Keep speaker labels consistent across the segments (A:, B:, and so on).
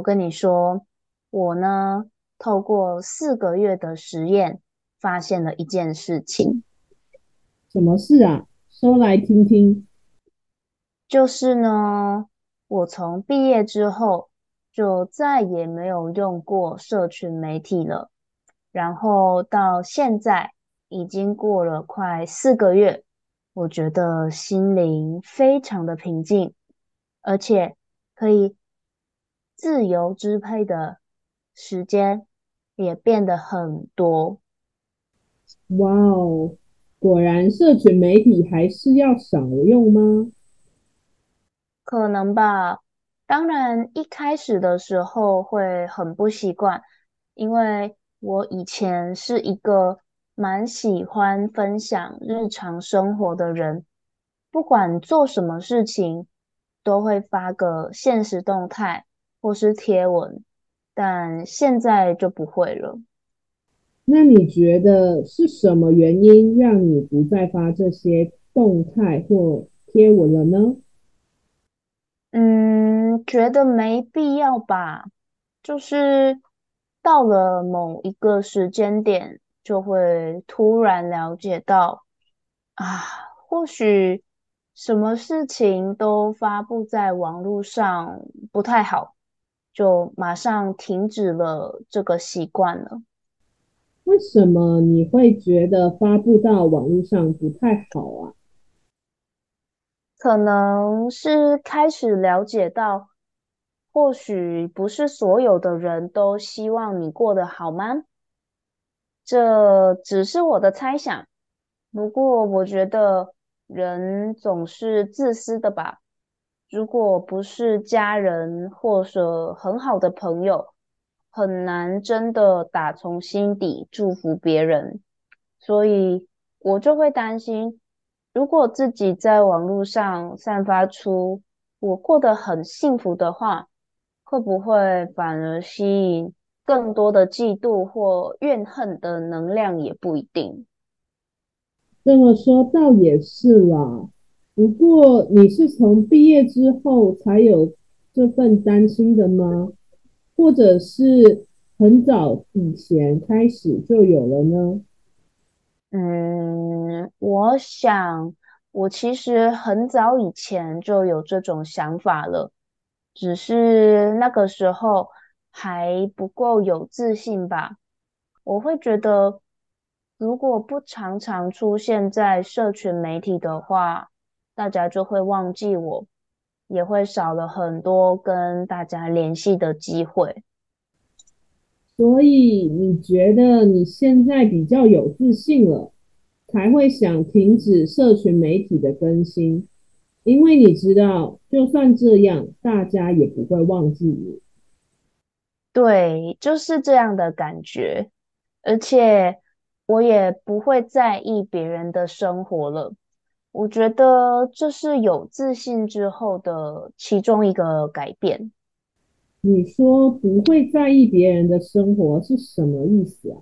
A: 我跟你说，我呢，透过四个月的实验，发现了一件事情，
B: 什么事啊？说来听听。
A: 就是呢，我从毕业之后就再也没有用过社群媒体了，然后到现在已经过了快四个月，我觉得心灵非常的平静，而且可以自由支配的时间也变得很多。
B: 哇哦，果然社群媒体还是要少用吗？
A: 可能吧，当然一开始的时候会很不习惯，因为我以前是一个蛮喜欢分享日常生活的人，不管做什么事情都会发个现实动态或是贴文，但现在就不会了。
B: 那你觉得是什么原因让你不再发这些动态或贴文了呢？
A: 嗯，觉得没必要吧。就是到了某一个时间点，就会突然了解到，啊，或许什么事情都发布在网络上不太好，就马上停止了这个习惯了。
B: 为什么你会觉得发布到网络上不太好啊？
A: 可能是开始了解到，或许不是所有的人都希望你过得好吗？这只是我的猜想。不过我觉得人总是自私的吧。如果不是家人或者很好的朋友，很难真的打从心底祝福别人。所以我就会担心。如果自己在网络上散发出我过得很幸福的话，会不会反而吸引更多的嫉妒或怨恨的能量？也不一定。
B: 这么说倒也是啦。不过你是从毕业之后才有这份担心的吗？或者是很早以前开始就有了呢？
A: 嗯，我想我其实很早以前就有这种想法了，只是那个时候还不够有自信吧。我会觉得，如果不常常出现在社群媒体的话，大家就会忘记我，也会少了很多跟大家联系的机会。
B: 所以你觉得你现在比较有自信了，才会想停止社群媒体的更新，因为你知道，就算这样，大家也不会忘记你。
A: 对，就是这样的感觉，而且我也不会在意别人的生活了。我觉得这是有自信之后的其中一个改变。
B: 你说不会在意别人的生活是什么意思啊？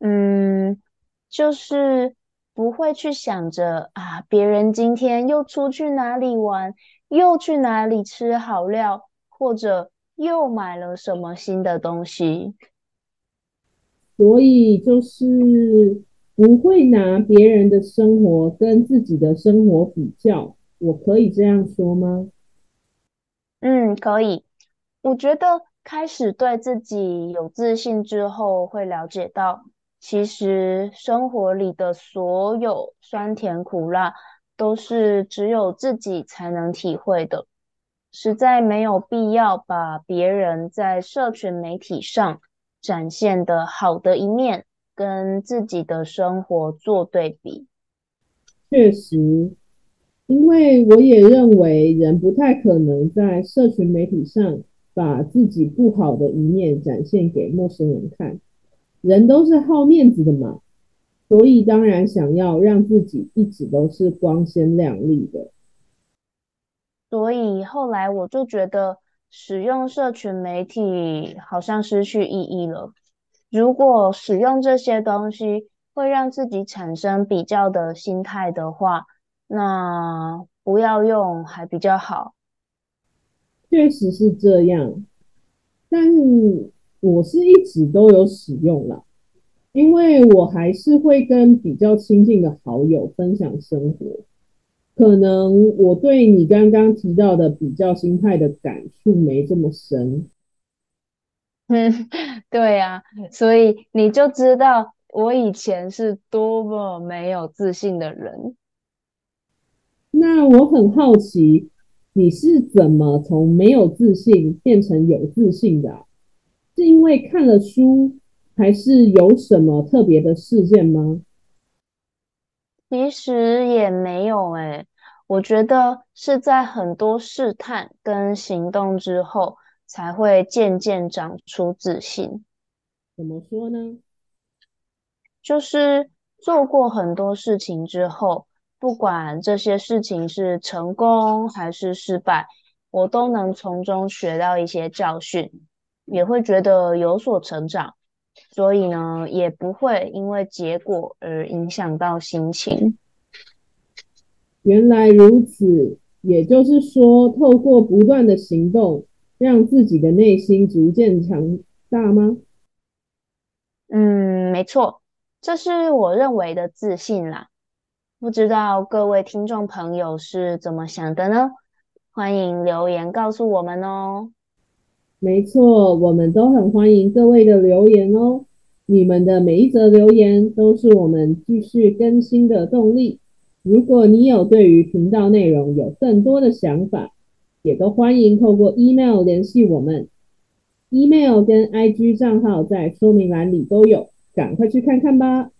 A: 嗯，就是不会去想着啊，别人今天又出去哪里玩，又去哪里吃好料，或者又买了什么新的东西。
B: 所以就是不会拿别人的生活跟自己的生活比较，我可以这样说吗？
A: 嗯，可以。我觉得开始对自己有自信之后，会了解到，其实生活里的所有酸甜苦辣，都是只有自己才能体会的，实在没有必要把别人在社群媒体上展现的好的一面，跟自己的生活做对比。
B: 确实，因为我也认为人不太可能在社群媒体上把自己不好的一面展现给陌生人看。人都是好面子的嘛，所以当然想要让自己一直都是光鲜亮丽的。
A: 所以后来我就觉得，使用社群媒体好像失去意义了。如果使用这些东西，会让自己产生比较的心态的话，那不要用还比较好。
B: 确实是这样，但我是一直都有使用啦，因为我还是会跟比较亲近的好友分享生活。可能我对你刚刚提到的比较心态的感触没这么深。
A: 嗯，对呀，所以你就知道。我以前是多么没有自信的人。
B: 那我很好奇，你是怎么从没有自信变成有自信的？是因为看了书，还是有什么特别的事件吗？
A: 其实也没有诶，我觉得是在很多试探跟行动之后，才会渐渐长出自信。
B: 怎么说呢？
A: 就是做过很多事情之后，不管这些事情是成功还是失败，我都能从中学到一些教训，也会觉得有所成长，所以呢，也不会因为结果而影响到心情。
B: 原来如此，也就是说，透过不断的行动，让自己的内心逐渐强大吗？
A: 嗯，没错。这是我认为的自信啦，不知道各位听众朋友是怎么想的呢？欢迎留言告诉我们哦。
B: 没错，我们都很欢迎各位的留言哦。你们的每一则留言都是我们继续更新的动力。如果你有对于频道内容有更多的想法，也都欢迎透过 email 联系我们。email 跟 IG 账号在说明栏里都有。赶快去看看吧。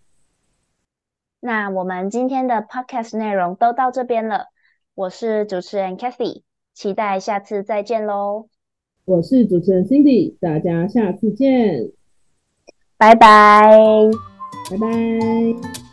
A: 那我们今天的 podcast 内容都到这边了。我是主持人 Kathy，期待下次再见喽。
B: 我是主持人 Cindy，大家下次见，
A: 拜拜，
B: 拜拜。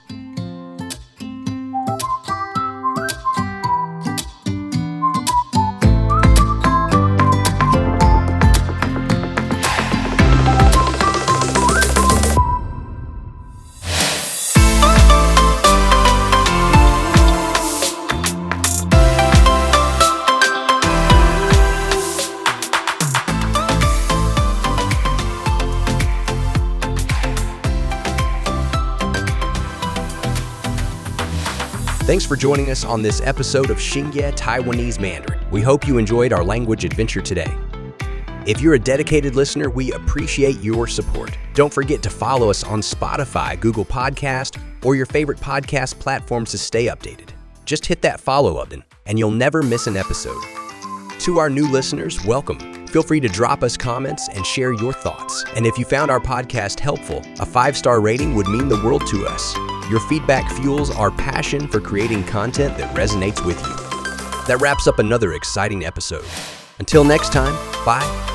C: Thanks for joining us on this episode of Xingye Taiwanese Mandarin. We hope you enjoyed our language adventure today. If you're a dedicated listener, we appreciate your support. Don't forget to follow us on Spotify, Google Podcast, or your favorite podcast platforms to stay updated. Just hit that follow button, and you'll never miss an episode. To our new listeners, welcome. Feel free to drop us comments and share your thoughts. And if you found our podcast helpful, a five star rating would mean the world to us. Your feedback fuels our passion for creating content that resonates with you. That wraps up another exciting episode. Until next time, bye